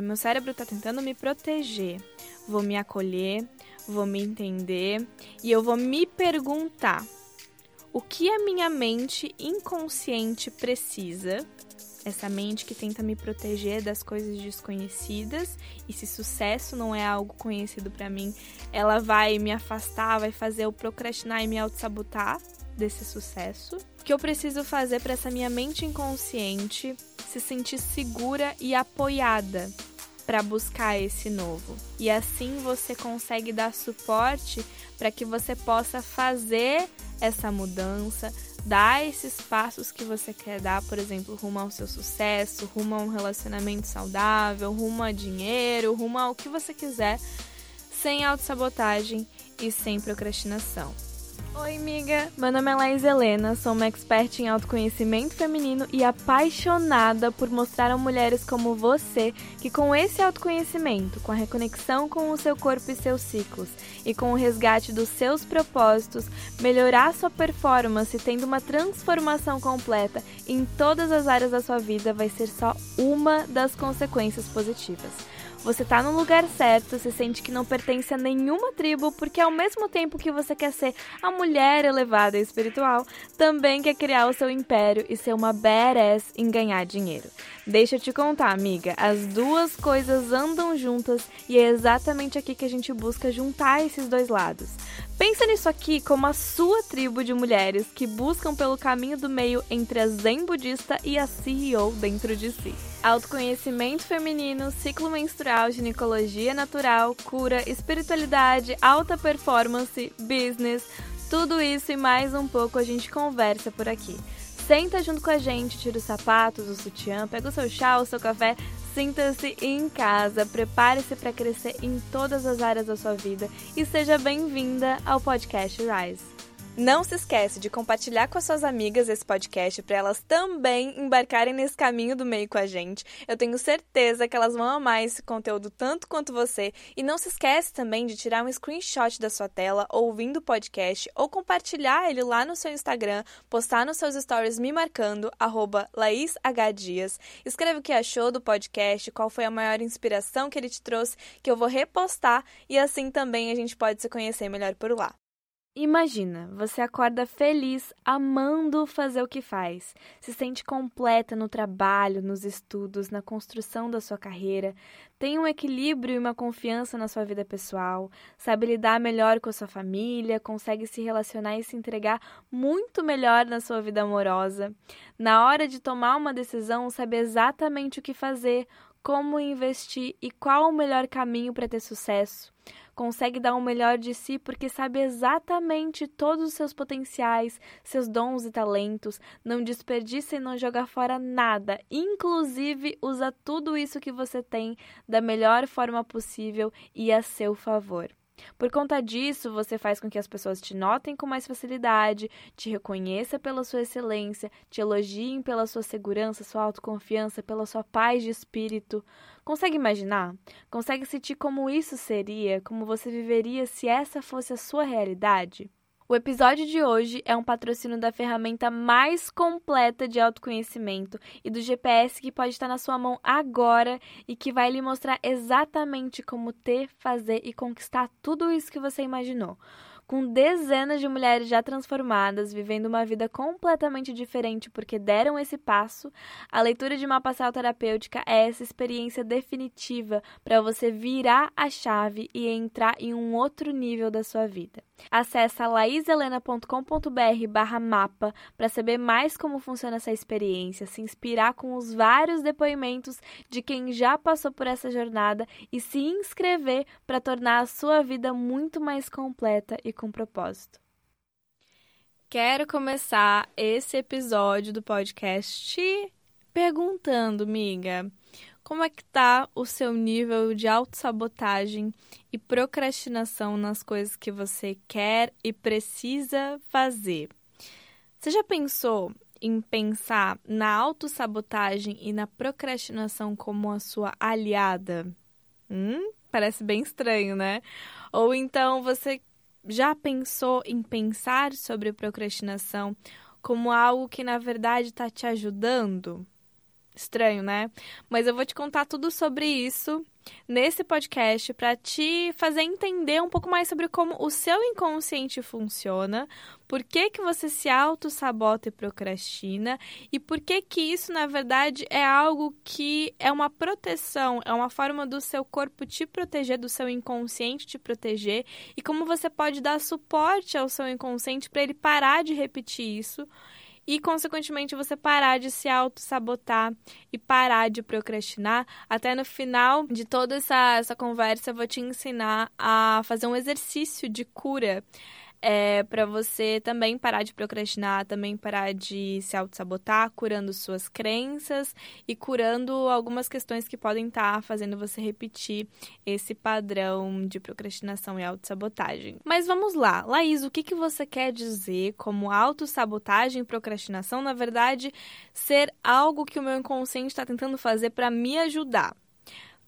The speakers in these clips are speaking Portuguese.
Meu cérebro está tentando me proteger. Vou me acolher, vou me entender e eu vou me perguntar o que a minha mente inconsciente precisa essa mente que tenta me proteger das coisas desconhecidas e se sucesso não é algo conhecido para mim, ela vai me afastar, vai fazer eu procrastinar e me auto-sabotar desse sucesso. O que eu preciso fazer para essa minha mente inconsciente se sentir segura e apoiada para buscar esse novo. E assim você consegue dar suporte para que você possa fazer essa mudança, dar esses passos que você quer dar, por exemplo, rumo ao seu sucesso, rumo a um relacionamento saudável, rumo a dinheiro, rumo ao que você quiser, sem autossabotagem e sem procrastinação. Oi, amiga! Meu nome é Laís Helena, sou uma expert em autoconhecimento feminino e apaixonada por mostrar a mulheres como você que, com esse autoconhecimento, com a reconexão com o seu corpo e seus ciclos e com o resgate dos seus propósitos, melhorar sua performance tendo uma transformação completa em todas as áreas da sua vida vai ser só uma das consequências positivas. Você tá no lugar certo, se sente que não pertence a nenhuma tribo, porque ao mesmo tempo que você quer ser a mulher elevada e espiritual, também quer criar o seu império e ser uma badass em ganhar dinheiro. Deixa eu te contar, amiga, as duas coisas andam juntas e é exatamente aqui que a gente busca juntar esses dois lados. Pensa nisso aqui como a sua tribo de mulheres que buscam pelo caminho do meio entre a zen budista e a CEO dentro de si. Autoconhecimento feminino, ciclo menstrual, ginecologia natural, cura, espiritualidade, alta performance, business, tudo isso e mais um pouco a gente conversa por aqui. Senta junto com a gente, tira os sapatos, o sutiã, pega o seu chá, o seu café, Sinta-se em casa, prepare-se para crescer em todas as áreas da sua vida e seja bem-vinda ao podcast Rise. Não se esquece de compartilhar com as suas amigas esse podcast para elas também embarcarem nesse caminho do meio com a gente. Eu tenho certeza que elas vão amar esse conteúdo tanto quanto você. E não se esquece também de tirar um screenshot da sua tela ouvindo o podcast ou compartilhar ele lá no seu Instagram, postar nos seus stories me marcando @laishdias. Escreve o que achou do podcast, qual foi a maior inspiração que ele te trouxe, que eu vou repostar e assim também a gente pode se conhecer melhor por lá. Imagina, você acorda feliz, amando fazer o que faz, se sente completa no trabalho, nos estudos, na construção da sua carreira, tem um equilíbrio e uma confiança na sua vida pessoal, sabe lidar melhor com a sua família, consegue se relacionar e se entregar muito melhor na sua vida amorosa. Na hora de tomar uma decisão, sabe exatamente o que fazer, como investir e qual o melhor caminho para ter sucesso consegue dar o melhor de si porque sabe exatamente todos os seus potenciais, seus dons e talentos, não desperdiça e não joga fora nada, inclusive usa tudo isso que você tem da melhor forma possível e a seu favor. Por conta disso, você faz com que as pessoas te notem com mais facilidade, te reconheça pela sua excelência, te elogiem pela sua segurança, sua autoconfiança, pela sua paz de espírito. Consegue imaginar? Consegue sentir como isso seria, como você viveria se essa fosse a sua realidade? O episódio de hoje é um patrocínio da ferramenta mais completa de autoconhecimento e do GPS que pode estar na sua mão agora e que vai lhe mostrar exatamente como ter, fazer e conquistar tudo isso que você imaginou com dezenas de mulheres já transformadas, vivendo uma vida completamente diferente porque deram esse passo, a leitura de mapa astral terapêutica é essa experiência definitiva para você virar a chave e entrar em um outro nível da sua vida. Acesse laiselena.com.br barra mapa para saber mais como funciona essa experiência, se inspirar com os vários depoimentos de quem já passou por essa jornada e se inscrever para tornar a sua vida muito mais completa e com propósito. Quero começar esse episódio do podcast perguntando, amiga, como é que tá o seu nível de autossabotagem e procrastinação nas coisas que você quer e precisa fazer? Você já pensou em pensar na autossabotagem e na procrastinação como a sua aliada? Hum, parece bem estranho, né? Ou então você já pensou em pensar sobre procrastinação como algo que na verdade está te ajudando? Estranho, né? Mas eu vou te contar tudo sobre isso nesse podcast para te fazer entender um pouco mais sobre como o seu inconsciente funciona, por que, que você se auto-sabota e procrastina e por que, que isso, na verdade, é algo que é uma proteção, é uma forma do seu corpo te proteger, do seu inconsciente te proteger e como você pode dar suporte ao seu inconsciente para ele parar de repetir isso e, consequentemente, você parar de se auto-sabotar e parar de procrastinar. Até no final de toda essa, essa conversa, eu vou te ensinar a fazer um exercício de cura é, para você também parar de procrastinar, também parar de se auto-sabotar, curando suas crenças e curando algumas questões que podem estar tá fazendo você repetir esse padrão de procrastinação e auto-sabotagem. Mas vamos lá, Laís, o que, que você quer dizer como auto-sabotagem e procrastinação, na verdade, ser algo que o meu inconsciente está tentando fazer para me ajudar?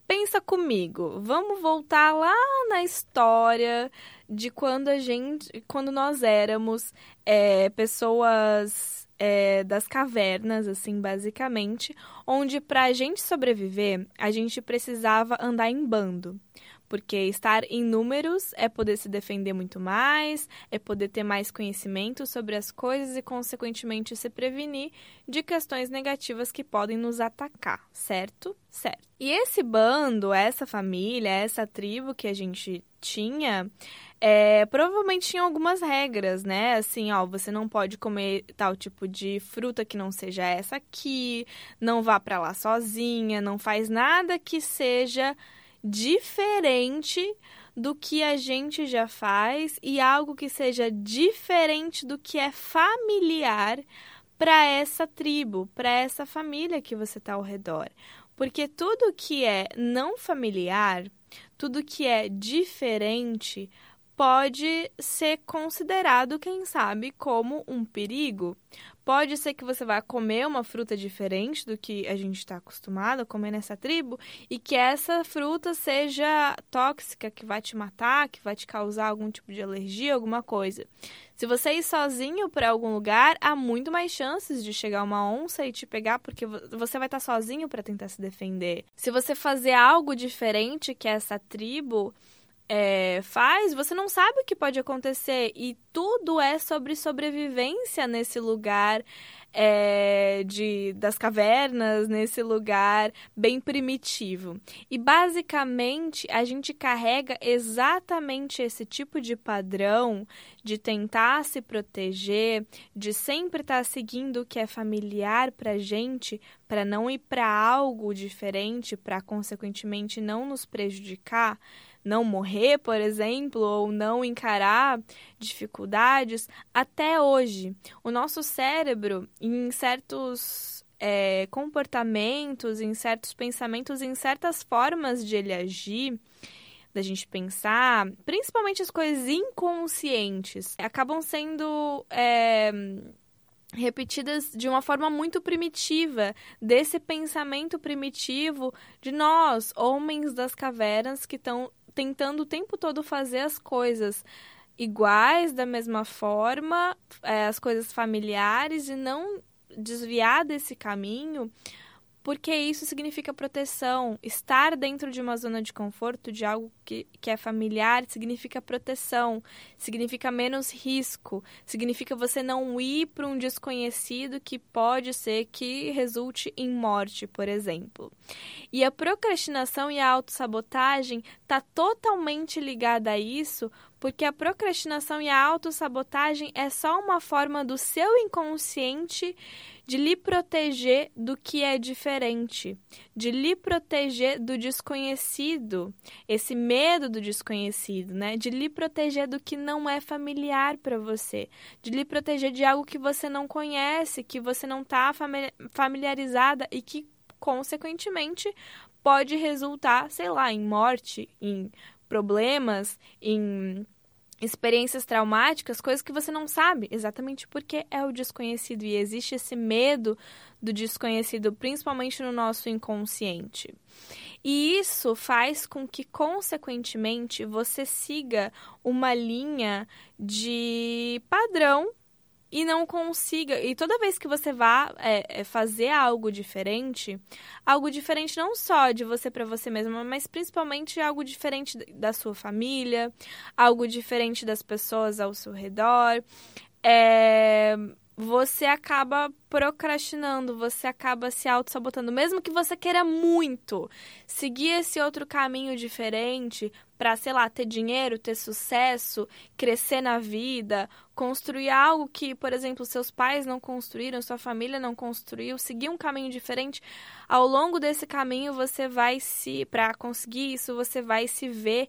Pensa comigo, vamos voltar lá na história de quando a gente, quando nós éramos é, pessoas é, das cavernas, assim, basicamente, onde para a gente sobreviver a gente precisava andar em bando. Porque estar em números é poder se defender muito mais, é poder ter mais conhecimento sobre as coisas e, consequentemente, se prevenir de questões negativas que podem nos atacar, certo? Certo. E esse bando, essa família, essa tribo que a gente tinha, é, provavelmente tinha algumas regras, né? Assim, ó, você não pode comer tal tipo de fruta que não seja essa aqui, não vá para lá sozinha, não faz nada que seja diferente do que a gente já faz e algo que seja diferente do que é familiar para essa tribo, para essa família que você está ao redor. Porque tudo que é não familiar, tudo que é diferente, pode ser considerado, quem sabe, como um perigo. Pode ser que você vá comer uma fruta diferente do que a gente está acostumado a comer nessa tribo e que essa fruta seja tóxica, que vai te matar, que vai te causar algum tipo de alergia, alguma coisa. Se você ir sozinho para algum lugar, há muito mais chances de chegar uma onça e te pegar, porque você vai estar tá sozinho para tentar se defender. Se você fazer algo diferente que essa tribo, é, faz, você não sabe o que pode acontecer. E tudo é sobre sobrevivência nesse lugar é, de, das cavernas, nesse lugar bem primitivo. E basicamente a gente carrega exatamente esse tipo de padrão de tentar se proteger, de sempre estar seguindo o que é familiar para gente, para não ir para algo diferente, para consequentemente não nos prejudicar não morrer, por exemplo, ou não encarar dificuldades, até hoje, o nosso cérebro, em certos é, comportamentos, em certos pensamentos, em certas formas de ele agir, da gente pensar, principalmente as coisas inconscientes, acabam sendo. É, repetidas de uma forma muito primitiva, desse pensamento primitivo de nós, homens das cavernas, que estão tentando o tempo todo fazer as coisas iguais, da mesma forma, é, as coisas familiares e não desviar desse caminho porque isso significa proteção. Estar dentro de uma zona de conforto, de algo que, que é familiar, significa proteção, significa menos risco, significa você não ir para um desconhecido que pode ser que resulte em morte, por exemplo. E a procrastinação e a autossabotagem está totalmente ligada a isso, porque a procrastinação e a autossabotagem é só uma forma do seu inconsciente de lhe proteger do que é diferente, de lhe proteger do desconhecido, esse medo do desconhecido, né? De lhe proteger do que não é familiar para você, de lhe proteger de algo que você não conhece, que você não está familiarizada e que consequentemente pode resultar, sei lá, em morte, em problemas, em experiências traumáticas, coisas que você não sabe, exatamente porque é o desconhecido e existe esse medo do desconhecido, principalmente no nosso inconsciente. E isso faz com que, consequentemente, você siga uma linha de padrão e não consiga. E toda vez que você vá é, é fazer algo diferente, algo diferente não só de você para você mesma, mas principalmente algo diferente da sua família, algo diferente das pessoas ao seu redor. É, você acaba procrastinando, você acaba se auto-sabotando. Mesmo que você queira muito seguir esse outro caminho diferente para, sei lá, ter dinheiro, ter sucesso, crescer na vida, construir algo que, por exemplo, seus pais não construíram, sua família não construiu, seguir um caminho diferente, ao longo desse caminho você vai se, para conseguir isso, você vai se ver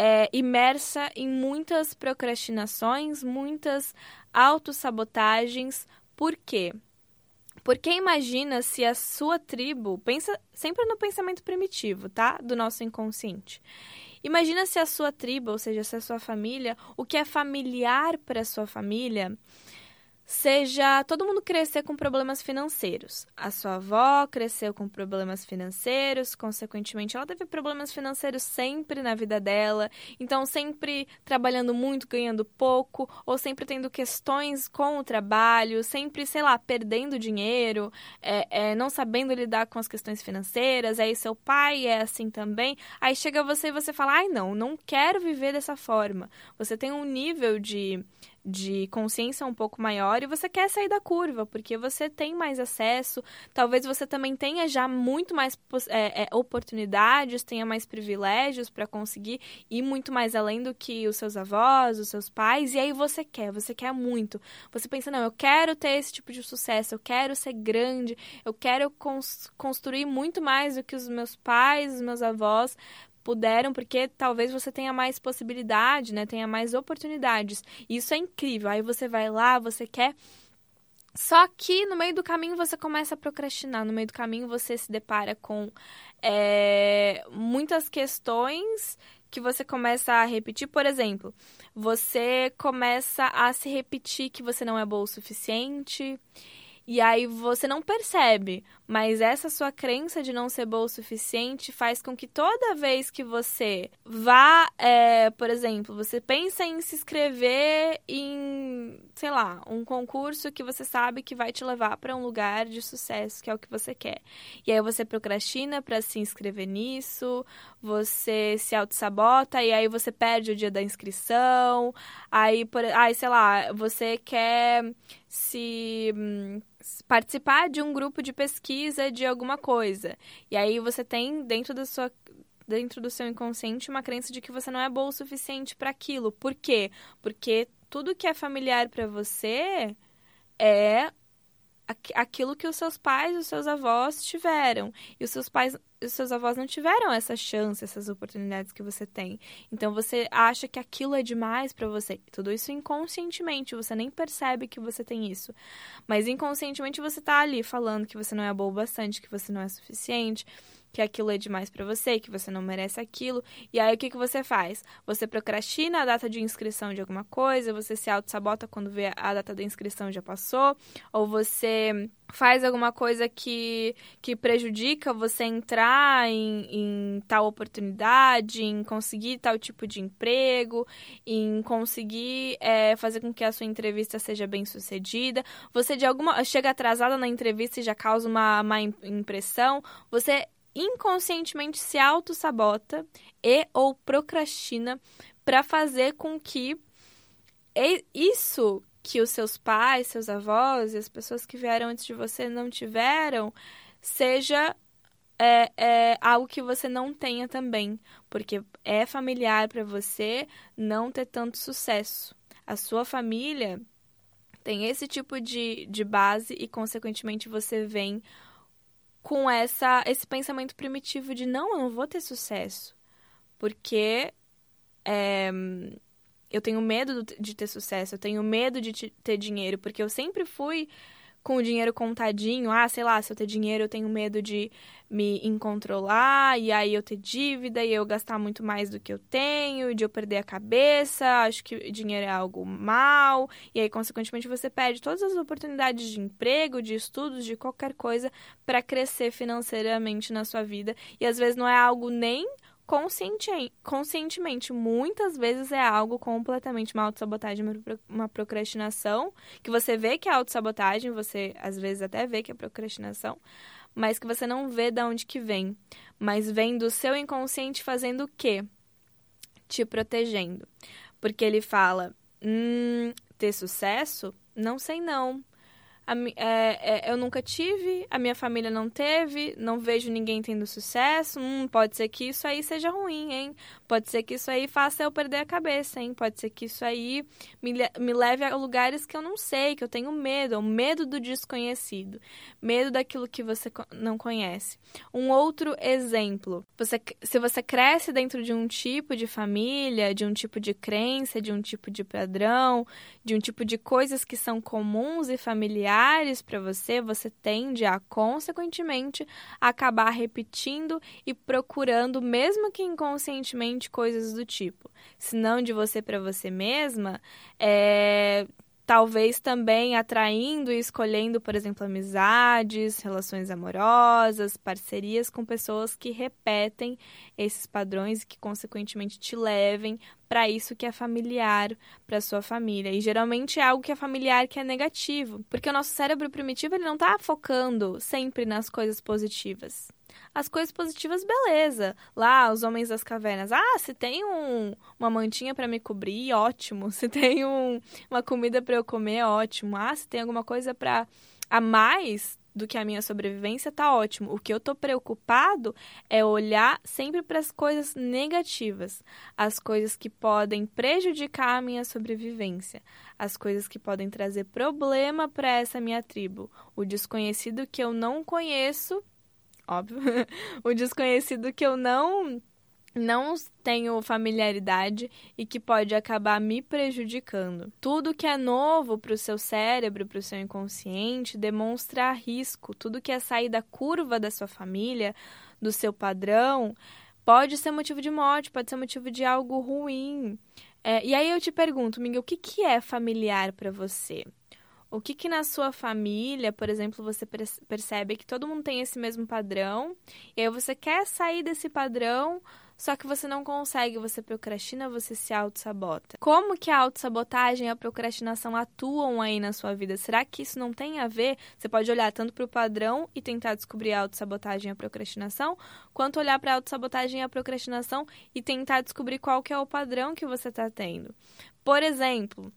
é, imersa em muitas procrastinações, muitas autossabotagens. Por quê? Porque imagina se a sua tribo, pensa sempre no pensamento primitivo, tá? Do nosso inconsciente. Imagina se a sua tribo, ou seja, se a sua família, o que é familiar para a sua família, seja todo mundo crescer com problemas financeiros. A sua avó cresceu com problemas financeiros, consequentemente, ela teve problemas financeiros sempre na vida dela, então sempre trabalhando muito, ganhando pouco, ou sempre tendo questões com o trabalho, sempre, sei lá, perdendo dinheiro, é, é, não sabendo lidar com as questões financeiras. Aí seu pai é assim também. Aí chega você e você fala: ai, não, não quero viver dessa forma. Você tem um nível de de consciência um pouco maior e você quer sair da curva, porque você tem mais acesso, talvez você também tenha já muito mais é, é, oportunidades, tenha mais privilégios para conseguir ir muito mais além do que os seus avós, os seus pais, e aí você quer, você quer muito. Você pensa, não, eu quero ter esse tipo de sucesso, eu quero ser grande, eu quero cons construir muito mais do que os meus pais, os meus avós puderam, porque talvez você tenha mais possibilidade, né? Tenha mais oportunidades. Isso é incrível. Aí você vai lá, você quer. Só que no meio do caminho você começa a procrastinar, no meio do caminho você se depara com é, muitas questões que você começa a repetir. Por exemplo, você começa a se repetir que você não é boa o suficiente. E aí você não percebe, mas essa sua crença de não ser boa o suficiente faz com que toda vez que você vá, é, por exemplo, você pensa em se inscrever em, sei lá, um concurso que você sabe que vai te levar para um lugar de sucesso, que é o que você quer. E aí você procrastina para se inscrever nisso, você se auto-sabota e aí você perde o dia da inscrição. Aí, por, aí sei lá, você quer se hum, participar de um grupo de pesquisa de alguma coisa. E aí você tem dentro da sua dentro do seu inconsciente uma crença de que você não é boa o suficiente para aquilo. Por quê? Porque tudo que é familiar para você é aquilo que os seus pais, os seus avós tiveram. E os seus pais, os seus avós não tiveram essa chance, essas oportunidades que você tem. Então você acha que aquilo é demais para você. Tudo isso inconscientemente, você nem percebe que você tem isso. Mas inconscientemente você tá ali falando que você não é bom bastante, que você não é suficiente que aquilo é demais para você, que você não merece aquilo. E aí o que, que você faz? Você procrastina a data de inscrição de alguma coisa, você se auto-sabota quando vê a data da inscrição já passou, ou você faz alguma coisa que, que prejudica você entrar em, em tal oportunidade, em conseguir tal tipo de emprego, em conseguir é, fazer com que a sua entrevista seja bem sucedida. Você de alguma chega atrasada na entrevista e já causa uma má impressão. Você inconscientemente se auto-sabota e ou procrastina para fazer com que isso que os seus pais, seus avós e as pessoas que vieram antes de você não tiveram seja é, é algo que você não tenha também, porque é familiar para você não ter tanto sucesso. A sua família tem esse tipo de, de base e, consequentemente, você vem com essa esse pensamento primitivo de não, eu não vou ter sucesso, porque é, eu tenho medo de ter sucesso, eu tenho medo de ter dinheiro, porque eu sempre fui com o dinheiro contadinho, ah, sei lá, se eu ter dinheiro eu tenho medo de me incontrolar, e aí eu ter dívida, e eu gastar muito mais do que eu tenho, de eu perder a cabeça, acho que dinheiro é algo mal, e aí, consequentemente, você perde todas as oportunidades de emprego, de estudos, de qualquer coisa para crescer financeiramente na sua vida, e às vezes não é algo nem conscientemente. Muitas vezes é algo completamente uma autossabotagem, uma procrastinação, que você vê que é autossabotagem, você às vezes até vê que é procrastinação, mas que você não vê de onde que vem. Mas vem do seu inconsciente fazendo o quê? Te protegendo. Porque ele fala, hum, ter sucesso? Não sei não a, é, é, eu nunca tive, a minha família não teve, não vejo ninguém tendo sucesso. Hum, pode ser que isso aí seja ruim, hein? Pode ser que isso aí faça eu perder a cabeça, hein? Pode ser que isso aí me, me leve a lugares que eu não sei, que eu tenho medo, o medo do desconhecido, medo daquilo que você não conhece. Um outro exemplo, você, se você cresce dentro de um tipo de família, de um tipo de crença, de um tipo de padrão, de um tipo de coisas que são comuns e familiares, familiares para você, você tende a, consequentemente, acabar repetindo e procurando, mesmo que inconscientemente, coisas do tipo. Se não de você para você mesma, é talvez também atraindo e escolhendo, por exemplo, amizades, relações amorosas, parcerias com pessoas que repetem esses padrões e que consequentemente te levem para isso que é familiar para sua família. E geralmente é algo que é familiar que é negativo, porque o nosso cérebro primitivo ele não está focando sempre nas coisas positivas as coisas positivas, beleza. Lá, os homens das cavernas. Ah, se tem um, uma mantinha para me cobrir, ótimo. Se tem um, uma comida para eu comer, ótimo. Ah, se tem alguma coisa para a mais do que a minha sobrevivência, tá ótimo. O que eu tô preocupado é olhar sempre para as coisas negativas, as coisas que podem prejudicar a minha sobrevivência, as coisas que podem trazer problema para essa minha tribo, o desconhecido que eu não conheço óbvio, o desconhecido que eu não não tenho familiaridade e que pode acabar me prejudicando. Tudo que é novo para o seu cérebro, para o seu inconsciente, demonstra risco. Tudo que é sair da curva da sua família, do seu padrão, pode ser motivo de morte, pode ser motivo de algo ruim. É, e aí eu te pergunto, Miguel, o que, que é familiar para você? O que que na sua família, por exemplo, você percebe que todo mundo tem esse mesmo padrão, e aí você quer sair desse padrão, só que você não consegue, você procrastina, você se auto-sabota. Como que a auto-sabotagem e a procrastinação atuam aí na sua vida? Será que isso não tem a ver? Você pode olhar tanto para o padrão e tentar descobrir a auto-sabotagem e a procrastinação, quanto olhar para a auto-sabotagem e a procrastinação e tentar descobrir qual que é o padrão que você está tendo. Por exemplo,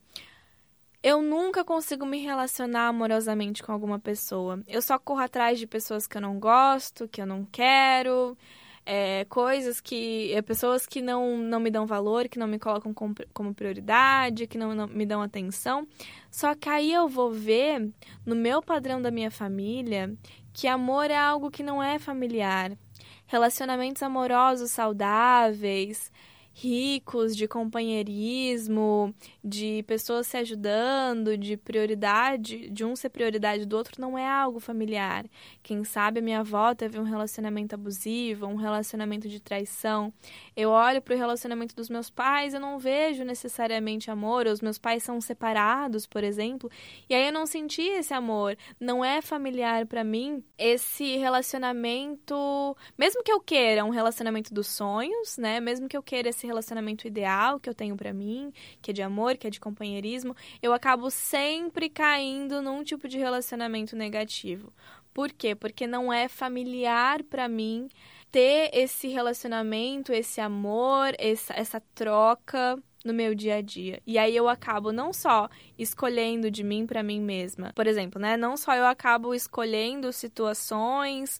eu nunca consigo me relacionar amorosamente com alguma pessoa. Eu só corro atrás de pessoas que eu não gosto, que eu não quero, é, coisas que. É, pessoas que não, não me dão valor, que não me colocam como, como prioridade, que não, não me dão atenção. Só que aí eu vou ver, no meu padrão da minha família, que amor é algo que não é familiar. Relacionamentos amorosos saudáveis ricos de companheirismo, de pessoas se ajudando, de prioridade, de um ser prioridade do outro, não é algo familiar. Quem sabe a minha avó teve um relacionamento abusivo, um relacionamento de traição. Eu olho para o relacionamento dos meus pais, eu não vejo necessariamente amor, os meus pais são separados, por exemplo, e aí eu não senti esse amor. Não é familiar para mim esse relacionamento, mesmo que eu queira um relacionamento dos sonhos, né? Mesmo que eu queira esse relacionamento ideal que eu tenho para mim, que é de amor, que é de companheirismo, eu acabo sempre caindo num tipo de relacionamento negativo. Por quê? Porque não é familiar para mim ter esse relacionamento, esse amor, essa, essa troca no meu dia a dia. E aí eu acabo não só escolhendo de mim para mim mesma. Por exemplo, né? Não só eu acabo escolhendo situações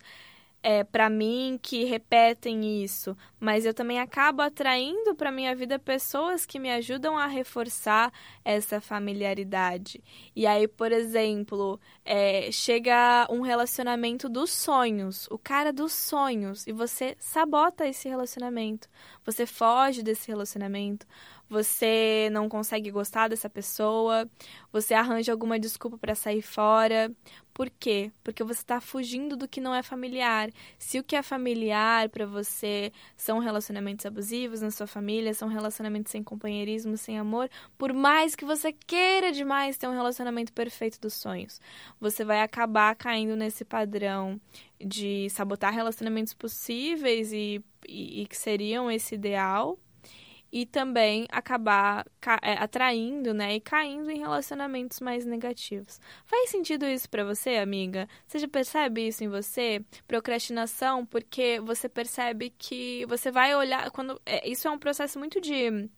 é, para mim que repetem isso, mas eu também acabo atraindo para minha vida pessoas que me ajudam a reforçar essa familiaridade. E aí, por exemplo, é, chega um relacionamento dos sonhos, o cara dos sonhos, e você sabota esse relacionamento, você foge desse relacionamento, você não consegue gostar dessa pessoa, você arranja alguma desculpa para sair fora. Por quê? Porque você está fugindo do que não é familiar. Se o que é familiar para você são relacionamentos abusivos na sua família, são relacionamentos sem companheirismo, sem amor, por mais que você queira demais ter um relacionamento perfeito dos sonhos, você vai acabar caindo nesse padrão de sabotar relacionamentos possíveis e, e, e que seriam esse ideal e também acabar é, atraindo, né, e caindo em relacionamentos mais negativos. Faz sentido isso para você, amiga? Você já percebe isso em você? Procrastinação, porque você percebe que você vai olhar quando é, isso é um processo muito de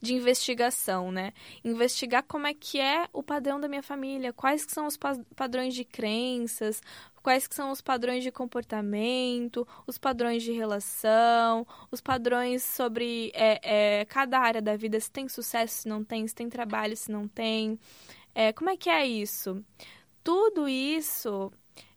de investigação, né? Investigar como é que é o padrão da minha família, quais que são os padrões de crenças, quais que são os padrões de comportamento, os padrões de relação, os padrões sobre é, é, cada área da vida, se tem sucesso, se não tem, se tem trabalho, se não tem. É, como é que é isso? Tudo isso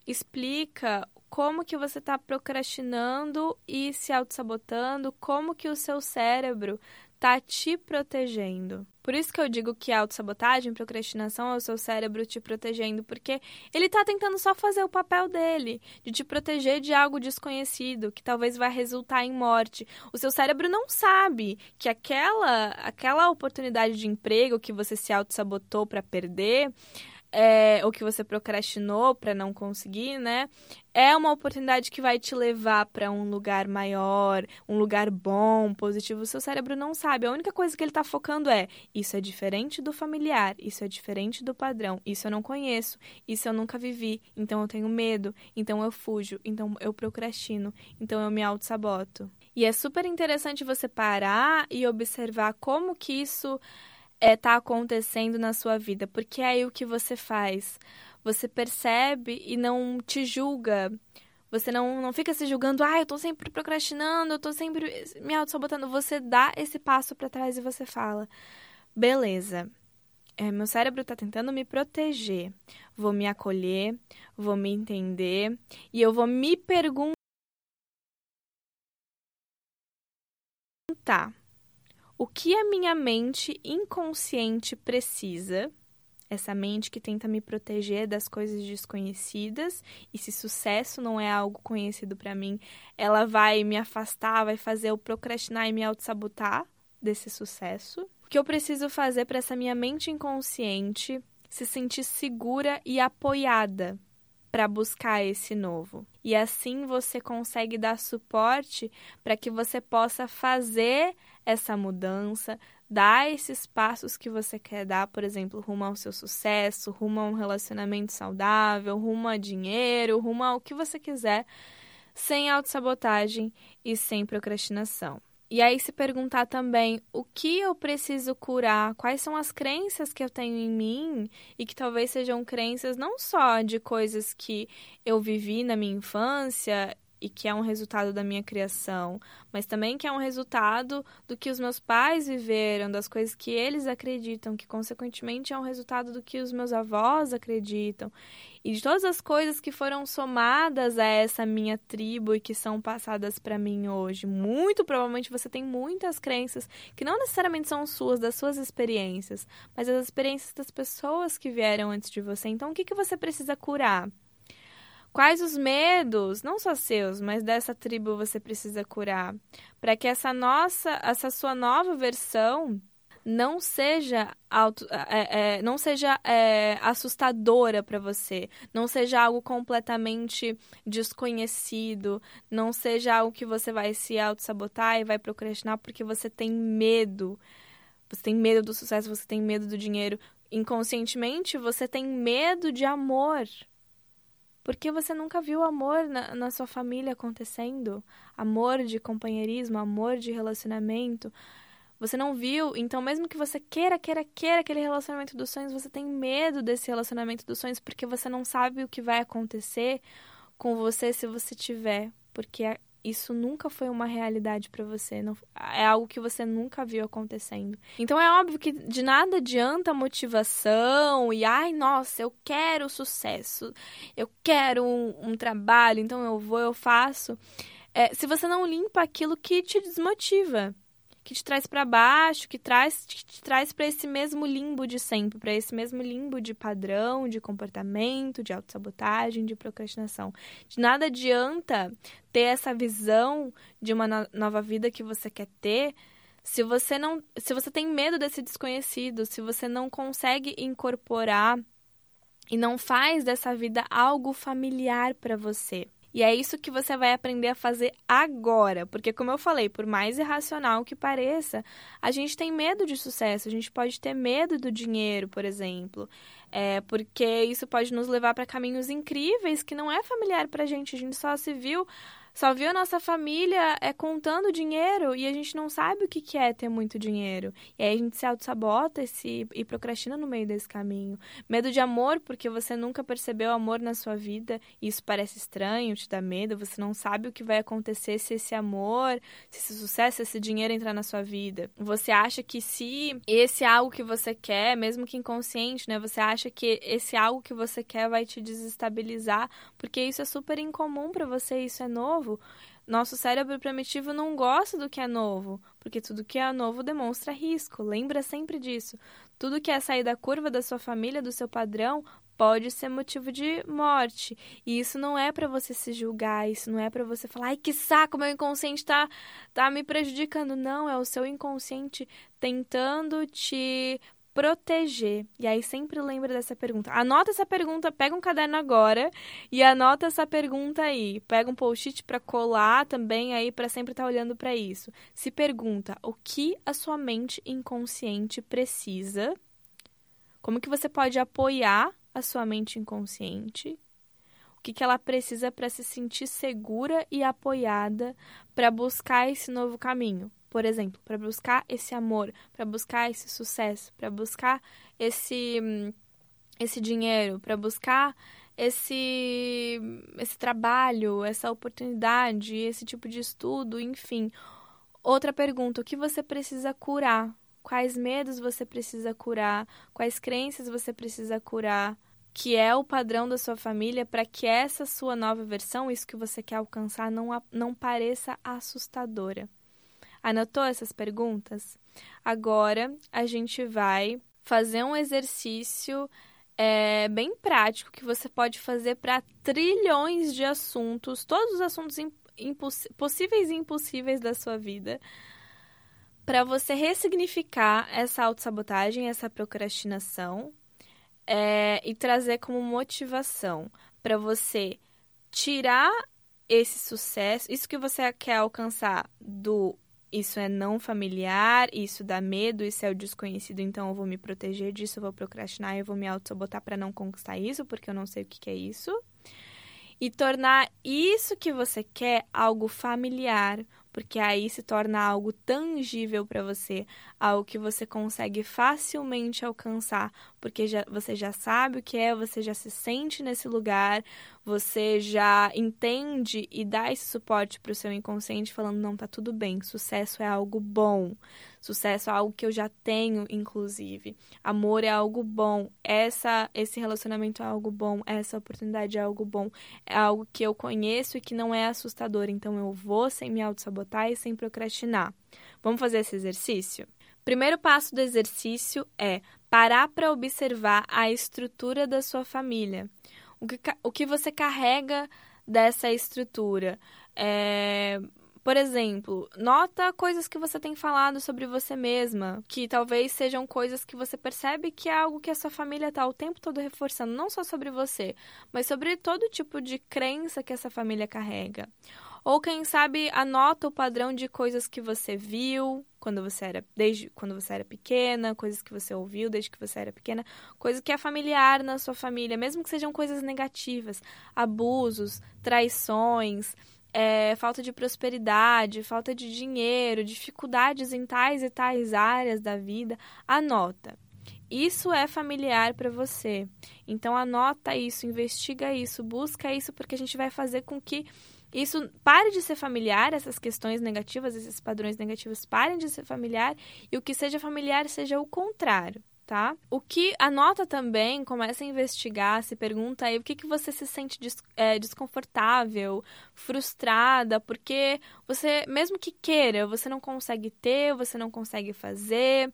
explica como que você está procrastinando e se auto-sabotando, como que o seu cérebro tá te protegendo. Por isso que eu digo que autossabotagem, procrastinação é o seu cérebro te protegendo, porque ele tá tentando só fazer o papel dele, de te proteger de algo desconhecido, que talvez vai resultar em morte. O seu cérebro não sabe que aquela aquela oportunidade de emprego que você se autossabotou para perder, é, que você procrastinou para não conseguir, né? É uma oportunidade que vai te levar para um lugar maior, um lugar bom, positivo. O seu cérebro não sabe. A única coisa que ele está focando é: isso é diferente do familiar, isso é diferente do padrão, isso eu não conheço, isso eu nunca vivi, então eu tenho medo, então eu fujo, então eu procrastino, então eu me auto-saboto. E é super interessante você parar e observar como que isso é, tá acontecendo na sua vida, porque é aí o que você faz. Você percebe e não te julga. Você não, não fica se julgando, ah, eu tô sempre procrastinando, eu tô sempre me auto-sabotando. Você dá esse passo para trás e você fala: beleza, é, meu cérebro tá tentando me proteger. Vou me acolher, vou me entender e eu vou me perguntar o que a minha mente inconsciente precisa, essa mente que tenta me proteger das coisas desconhecidas, e se sucesso não é algo conhecido para mim, ela vai me afastar, vai fazer eu procrastinar e me auto-sabotar desse sucesso. O que eu preciso fazer para essa minha mente inconsciente se sentir segura e apoiada para buscar esse novo. E assim você consegue dar suporte para que você possa fazer essa mudança, dar esses passos que você quer dar, por exemplo, rumo ao seu sucesso, rumo a um relacionamento saudável, rumo a dinheiro, rumo ao que você quiser, sem autossabotagem e sem procrastinação. E aí se perguntar também o que eu preciso curar, quais são as crenças que eu tenho em mim e que talvez sejam crenças não só de coisas que eu vivi na minha infância e que é um resultado da minha criação, mas também que é um resultado do que os meus pais viveram, das coisas que eles acreditam, que consequentemente é um resultado do que os meus avós acreditam, e de todas as coisas que foram somadas a essa minha tribo e que são passadas para mim hoje. Muito provavelmente você tem muitas crenças que não necessariamente são suas, das suas experiências, mas as experiências das pessoas que vieram antes de você. Então, o que, que você precisa curar? Quais os medos, não só seus, mas dessa tribo você precisa curar, para que essa nossa, essa sua nova versão não seja auto, é, é, não seja é, assustadora para você, não seja algo completamente desconhecido, não seja algo que você vai se auto-sabotar e vai procrastinar porque você tem medo. Você tem medo do sucesso, você tem medo do dinheiro. Inconscientemente, você tem medo de amor. Porque você nunca viu amor na, na sua família acontecendo? Amor de companheirismo, amor de relacionamento. Você não viu, então mesmo que você queira, queira, queira aquele relacionamento dos sonhos, você tem medo desse relacionamento dos sonhos porque você não sabe o que vai acontecer com você se você tiver, porque isso nunca foi uma realidade para você, não, é algo que você nunca viu acontecendo. Então é óbvio que de nada adianta motivação e ai, nossa, eu quero sucesso, eu quero um, um trabalho, então eu vou, eu faço. É, se você não limpa aquilo que te desmotiva, que te traz para baixo, que traz que te traz para esse mesmo limbo de sempre, para esse mesmo limbo de padrão, de comportamento, de autossabotagem, de procrastinação. De nada adianta ter essa visão de uma no nova vida que você quer ter se você não, se você tem medo desse desconhecido, se você não consegue incorporar e não faz dessa vida algo familiar para você. E é isso que você vai aprender a fazer agora, porque como eu falei, por mais irracional que pareça, a gente tem medo de sucesso, a gente pode ter medo do dinheiro, por exemplo, é porque isso pode nos levar para caminhos incríveis que não é familiar para a gente. A gente só se viu só viu a nossa família é contando dinheiro e a gente não sabe o que, que é ter muito dinheiro. E aí a gente se auto-sabota e, se, e procrastina no meio desse caminho. Medo de amor, porque você nunca percebeu amor na sua vida e isso parece estranho, te dá medo, você não sabe o que vai acontecer se esse amor, se esse sucesso, se esse dinheiro entrar na sua vida. Você acha que se esse algo que você quer, mesmo que inconsciente, né, você acha que esse algo que você quer vai te desestabilizar, porque isso é super incomum para você, isso é novo novo, nosso cérebro primitivo não gosta do que é novo, porque tudo que é novo demonstra risco. Lembra sempre disso. Tudo que é sair da curva da sua família, do seu padrão, pode ser motivo de morte. E isso não é para você se julgar, isso não é para você falar, ai que saco, meu inconsciente tá, tá me prejudicando. Não, é o seu inconsciente tentando te proteger. E aí sempre lembra dessa pergunta. Anota essa pergunta, pega um caderno agora e anota essa pergunta aí. Pega um post-it para colar também aí para sempre estar tá olhando para isso. Se pergunta: o que a sua mente inconsciente precisa? Como que você pode apoiar a sua mente inconsciente? O que, que ela precisa para se sentir segura e apoiada para buscar esse novo caminho? Por exemplo, para buscar esse amor, para buscar esse sucesso, para buscar esse esse dinheiro, para buscar esse esse trabalho, essa oportunidade, esse tipo de estudo, enfim. Outra pergunta, o que você precisa curar? Quais medos você precisa curar? Quais crenças você precisa curar? Que é o padrão da sua família para que essa sua nova versão, isso que você quer alcançar, não, não pareça assustadora. Anotou essas perguntas? Agora a gente vai fazer um exercício é, bem prático que você pode fazer para trilhões de assuntos, todos os assuntos possíveis e impossíveis da sua vida, para você ressignificar essa autossabotagem, essa procrastinação é, e trazer como motivação para você tirar esse sucesso, isso que você quer alcançar do isso é não familiar, isso dá medo, isso é o desconhecido, então eu vou me proteger disso, eu vou procrastinar, eu vou me auto-sabotar para não conquistar isso, porque eu não sei o que, que é isso. E tornar isso que você quer algo familiar, porque aí se torna algo tangível para você, algo que você consegue facilmente alcançar, porque já, você já sabe o que é, você já se sente nesse lugar, você já entende e dá esse suporte para o seu inconsciente, falando: não, tá tudo bem, sucesso é algo bom, sucesso é algo que eu já tenho, inclusive, amor é algo bom, essa, esse relacionamento é algo bom, essa oportunidade é algo bom, é algo que eu conheço e que não é assustador, então eu vou sem me auto-sabotar e sem procrastinar. Vamos fazer esse exercício? Primeiro passo do exercício é parar para observar a estrutura da sua família. O que, o que você carrega dessa estrutura? É, por exemplo, nota coisas que você tem falado sobre você mesma, que talvez sejam coisas que você percebe que é algo que a sua família está o tempo todo reforçando, não só sobre você, mas sobre todo tipo de crença que essa família carrega. Ou quem sabe anota o padrão de coisas que você viu quando você era desde quando você era pequena, coisas que você ouviu desde que você era pequena, coisa que é familiar na sua família, mesmo que sejam coisas negativas, abusos, traições, é, falta de prosperidade, falta de dinheiro, dificuldades em tais e tais áreas da vida, anota. Isso é familiar para você. Então anota isso, investiga isso, busca isso, porque a gente vai fazer com que isso pare de ser familiar, essas questões negativas, esses padrões negativos parem de ser familiar e o que seja familiar seja o contrário, tá? O que anota também, começa a investigar, se pergunta aí o que, que você se sente des, é, desconfortável, frustrada, porque você, mesmo que queira, você não consegue ter, você não consegue fazer.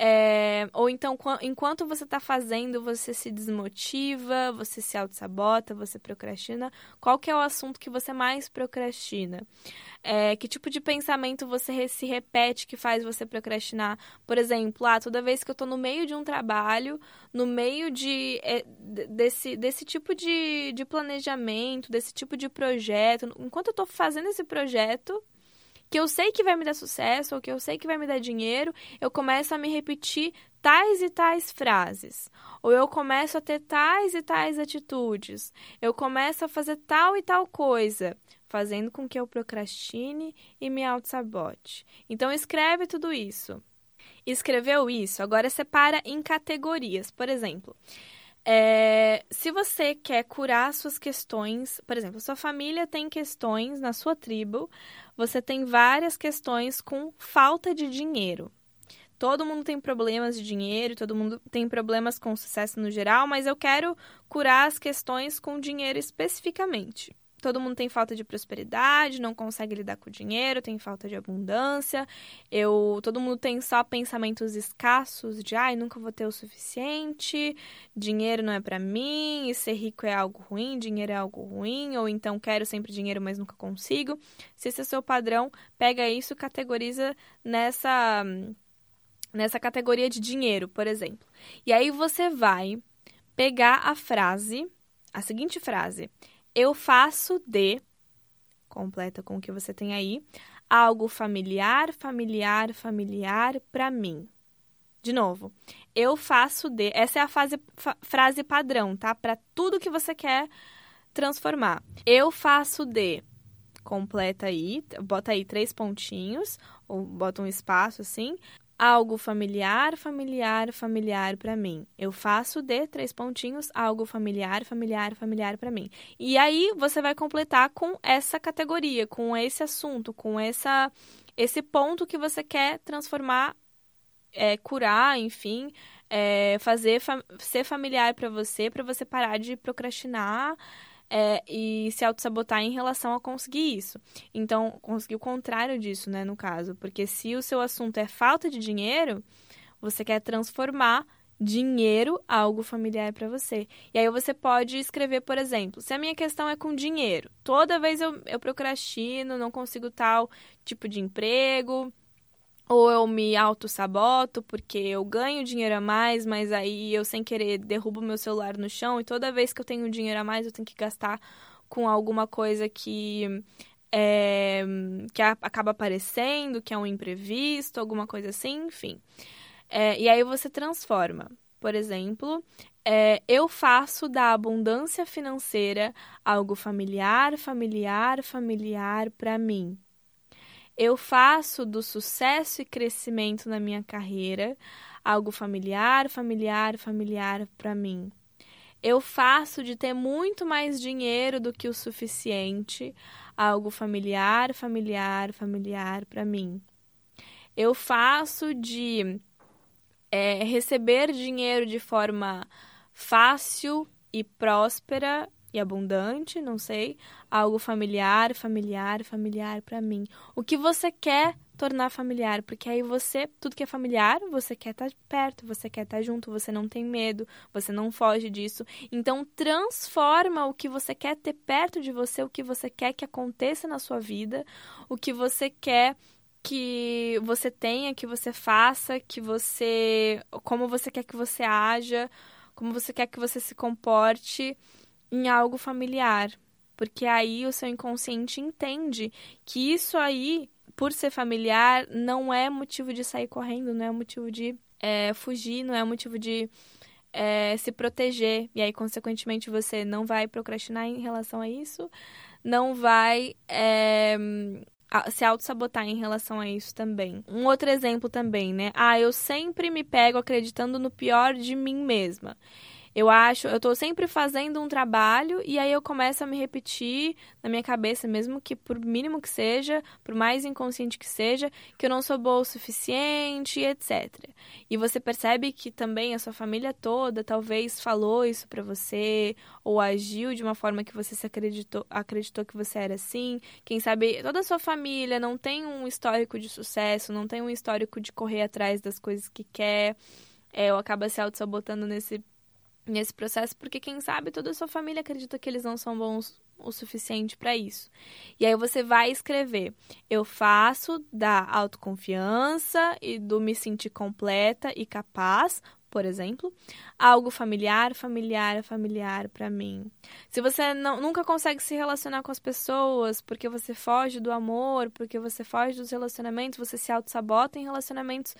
É, ou então, enquanto você está fazendo, você se desmotiva, você se auto-sabota, você procrastina. Qual que é o assunto que você mais procrastina? É, que tipo de pensamento você se repete que faz você procrastinar? Por exemplo, ah, toda vez que eu estou no meio de um trabalho, no meio de, é, desse, desse tipo de, de planejamento, desse tipo de projeto, enquanto eu estou fazendo esse projeto, que eu sei que vai me dar sucesso ou que eu sei que vai me dar dinheiro, eu começo a me repetir tais e tais frases. Ou eu começo a ter tais e tais atitudes. Eu começo a fazer tal e tal coisa, fazendo com que eu procrastine e me auto-sabote. Então escreve tudo isso. Escreveu isso, agora separa em categorias. Por exemplo, é, se você quer curar suas questões, por exemplo, sua família tem questões na sua tribo, você tem várias questões com falta de dinheiro. Todo mundo tem problemas de dinheiro, todo mundo tem problemas com sucesso no geral, mas eu quero curar as questões com dinheiro especificamente todo mundo tem falta de prosperidade, não consegue lidar com o dinheiro, tem falta de abundância. Eu, todo mundo tem só pensamentos escassos de, ai, nunca vou ter o suficiente, dinheiro não é para mim, e ser rico é algo ruim, dinheiro é algo ruim, ou então quero sempre dinheiro, mas nunca consigo. Se esse é o seu padrão, pega isso categoriza nessa nessa categoria de dinheiro, por exemplo. E aí você vai pegar a frase, a seguinte frase: eu faço de, completa com o que você tem aí, algo familiar, familiar, familiar para mim. De novo, eu faço de. Essa é a fase, frase padrão, tá? Para tudo que você quer transformar. Eu faço de. Completa aí, bota aí três pontinhos, ou bota um espaço assim algo familiar, familiar, familiar para mim. Eu faço de três pontinhos algo familiar, familiar, familiar para mim. E aí você vai completar com essa categoria, com esse assunto, com essa esse ponto que você quer transformar, é, curar, enfim, é, fazer ser familiar para você, para você parar de procrastinar é, e se auto-sabotar em relação a conseguir isso. Então, conseguir o contrário disso, né, no caso. Porque se o seu assunto é falta de dinheiro, você quer transformar dinheiro algo familiar para você. E aí você pode escrever, por exemplo, se a minha questão é com dinheiro, toda vez eu, eu procrastino, não consigo tal tipo de emprego, ou eu me auto-saboto porque eu ganho dinheiro a mais, mas aí eu sem querer derrubo meu celular no chão e toda vez que eu tenho dinheiro a mais eu tenho que gastar com alguma coisa que é, que acaba aparecendo, que é um imprevisto, alguma coisa assim, enfim. É, e aí você transforma. Por exemplo, é, eu faço da abundância financeira algo familiar, familiar, familiar para mim. Eu faço do sucesso e crescimento na minha carreira algo familiar, familiar, familiar para mim. Eu faço de ter muito mais dinheiro do que o suficiente algo familiar, familiar, familiar para mim. Eu faço de é, receber dinheiro de forma fácil e próspera e abundante, não sei, algo familiar, familiar, familiar para mim. O que você quer tornar familiar, porque aí você, tudo que é familiar, você quer estar tá perto, você quer estar tá junto, você não tem medo, você não foge disso. Então transforma o que você quer ter perto de você, o que você quer que aconteça na sua vida, o que você quer que você tenha, que você faça, que você como você quer que você haja, como você quer que você se comporte em algo familiar, porque aí o seu inconsciente entende que isso aí, por ser familiar, não é motivo de sair correndo, não é motivo de é, fugir, não é motivo de é, se proteger. E aí, consequentemente, você não vai procrastinar em relação a isso, não vai é, se auto-sabotar em relação a isso também. Um outro exemplo também, né? Ah, eu sempre me pego acreditando no pior de mim mesma. Eu acho, eu tô sempre fazendo um trabalho e aí eu começo a me repetir na minha cabeça, mesmo que por mínimo que seja, por mais inconsciente que seja, que eu não sou boa o suficiente, etc. E você percebe que também a sua família toda talvez falou isso para você ou agiu de uma forma que você se acreditou, acreditou que você era assim. Quem sabe toda a sua família não tem um histórico de sucesso, não tem um histórico de correr atrás das coisas que quer. É, ou acaba se auto-sabotando nesse nesse processo, porque quem sabe toda a sua família acredita que eles não são bons o suficiente para isso. E aí você vai escrever: eu faço da autoconfiança e do me sentir completa e capaz por exemplo, algo familiar, familiar, familiar para mim. Se você não, nunca consegue se relacionar com as pessoas porque você foge do amor, porque você foge dos relacionamentos, você se auto-sabota em relacionamentos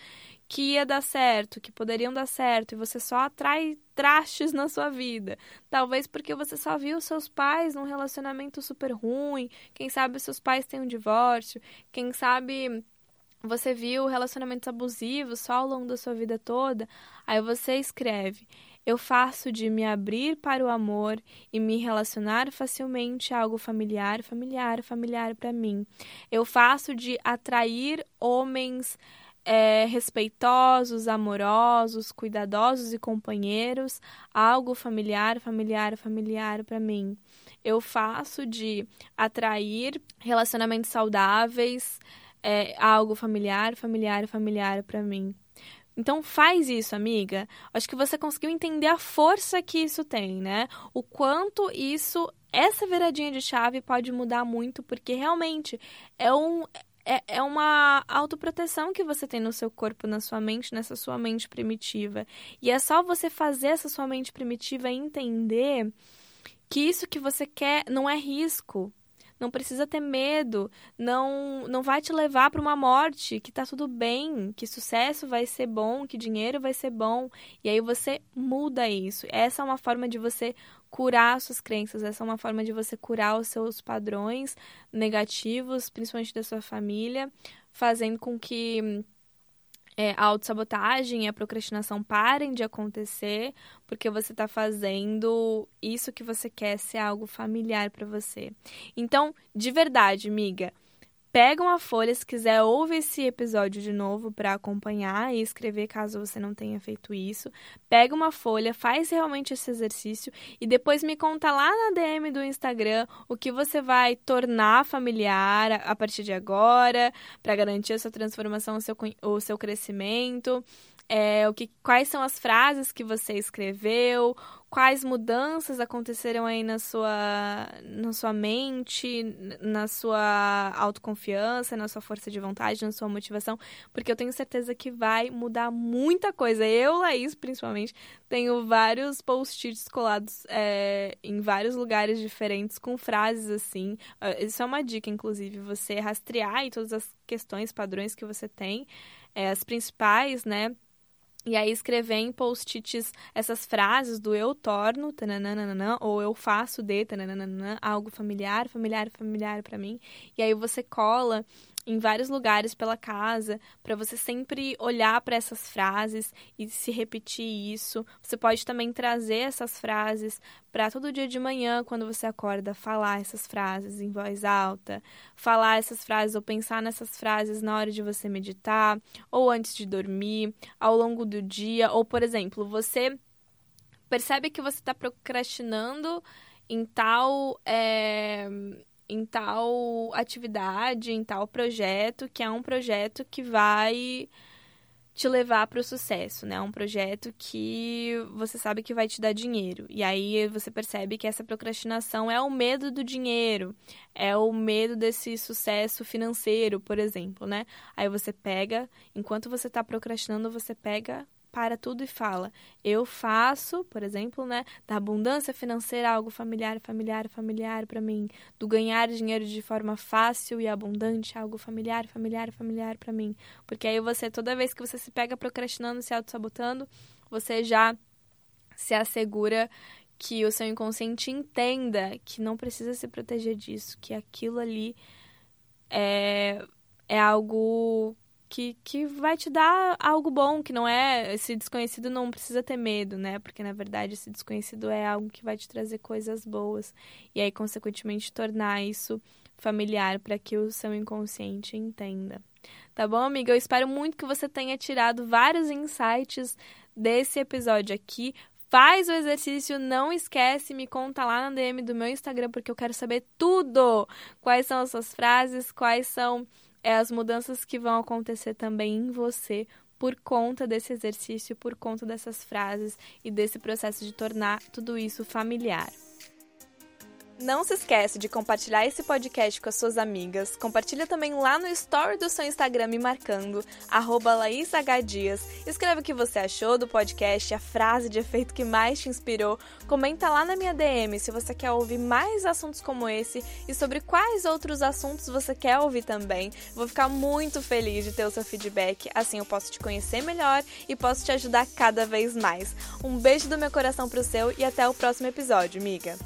que ia dar certo, que poderiam dar certo, e você só atrai trastes na sua vida. Talvez porque você só viu seus pais num relacionamento super ruim, quem sabe seus pais têm um divórcio, quem sabe você viu relacionamentos abusivos só ao longo da sua vida toda, aí você escreve: Eu faço de me abrir para o amor e me relacionar facilmente a algo familiar, familiar, familiar para mim. Eu faço de atrair homens é, respeitosos, amorosos, cuidadosos e companheiros, algo familiar, familiar, familiar para mim. Eu faço de atrair relacionamentos saudáveis é algo familiar, familiar, familiar para mim. Então faz isso, amiga. Acho que você conseguiu entender a força que isso tem, né? O quanto isso, essa viradinha de chave pode mudar muito, porque realmente é um é, é uma autoproteção que você tem no seu corpo, na sua mente, nessa sua mente primitiva. E é só você fazer essa sua mente primitiva entender que isso que você quer não é risco, não precisa ter medo, não não vai te levar para uma morte, que tá tudo bem, que sucesso vai ser bom, que dinheiro vai ser bom. E aí você muda isso. Essa é uma forma de você curar suas crenças, essa é uma forma de você curar os seus padrões negativos, principalmente da sua família, fazendo com que é, a autossabotagem e a procrastinação parem de acontecer porque você está fazendo isso que você quer ser algo familiar para você. Então, de verdade, amiga, Pega uma folha, se quiser, ouve esse episódio de novo para acompanhar e escrever caso você não tenha feito isso. Pega uma folha, faz realmente esse exercício e depois me conta lá na DM do Instagram o que você vai tornar familiar a partir de agora para garantir a sua transformação, o seu, o seu crescimento é, o que, quais são as frases que você escreveu, quais mudanças aconteceram aí na sua, na sua mente, na sua autoconfiança, na sua força de vontade, na sua motivação, porque eu tenho certeza que vai mudar muita coisa. Eu, Laís, principalmente, tenho vários post-its colados é, em vários lugares diferentes com frases assim. Ah, isso é uma dica, inclusive, você rastrear aí todas as questões, padrões que você tem, é, as principais, né? E aí escrever em post-its essas frases do eu torno, tananana, ou eu faço de, tananana, algo familiar, familiar, familiar para mim. E aí você cola em vários lugares pela casa, para você sempre olhar para essas frases e se repetir isso. Você pode também trazer essas frases para todo dia de manhã, quando você acorda, falar essas frases em voz alta, falar essas frases ou pensar nessas frases na hora de você meditar, ou antes de dormir, ao longo do dia, ou por exemplo, você percebe que você está procrastinando em tal é, em tal atividade, em tal projeto, que é um projeto que vai te levar para o sucesso, né? Um projeto que você sabe que vai te dar dinheiro. E aí você percebe que essa procrastinação é o medo do dinheiro, é o medo desse sucesso financeiro, por exemplo, né? Aí você pega, enquanto você está procrastinando, você pega para tudo e fala: Eu faço, por exemplo, né, da abundância financeira algo familiar, familiar, familiar para mim, do ganhar dinheiro de forma fácil e abundante algo familiar, familiar, familiar para mim. Porque aí você, toda vez que você se pega procrastinando, se auto-sabotando, você já se assegura que o seu inconsciente entenda que não precisa se proteger disso, que aquilo ali é, é algo que, que vai te dar algo bom, que não é. Esse desconhecido não precisa ter medo, né? Porque na verdade esse desconhecido é algo que vai te trazer coisas boas. E aí, consequentemente, tornar isso familiar para que o seu inconsciente entenda. Tá bom, amiga? Eu espero muito que você tenha tirado vários insights desse episódio aqui. Faz o exercício, não esquece, me conta lá na DM do meu Instagram, porque eu quero saber tudo! Quais são as suas frases, quais são é, as mudanças que vão acontecer também em você por conta desse exercício, por conta dessas frases e desse processo de tornar tudo isso familiar. Não se esquece de compartilhar esse podcast com as suas amigas. Compartilha também lá no story do seu Instagram me marcando, LaísHDias. Escreve o que você achou do podcast, a frase de efeito que mais te inspirou. Comenta lá na minha DM se você quer ouvir mais assuntos como esse e sobre quais outros assuntos você quer ouvir também. Vou ficar muito feliz de ter o seu feedback, assim eu posso te conhecer melhor e posso te ajudar cada vez mais. Um beijo do meu coração pro seu e até o próximo episódio, amiga!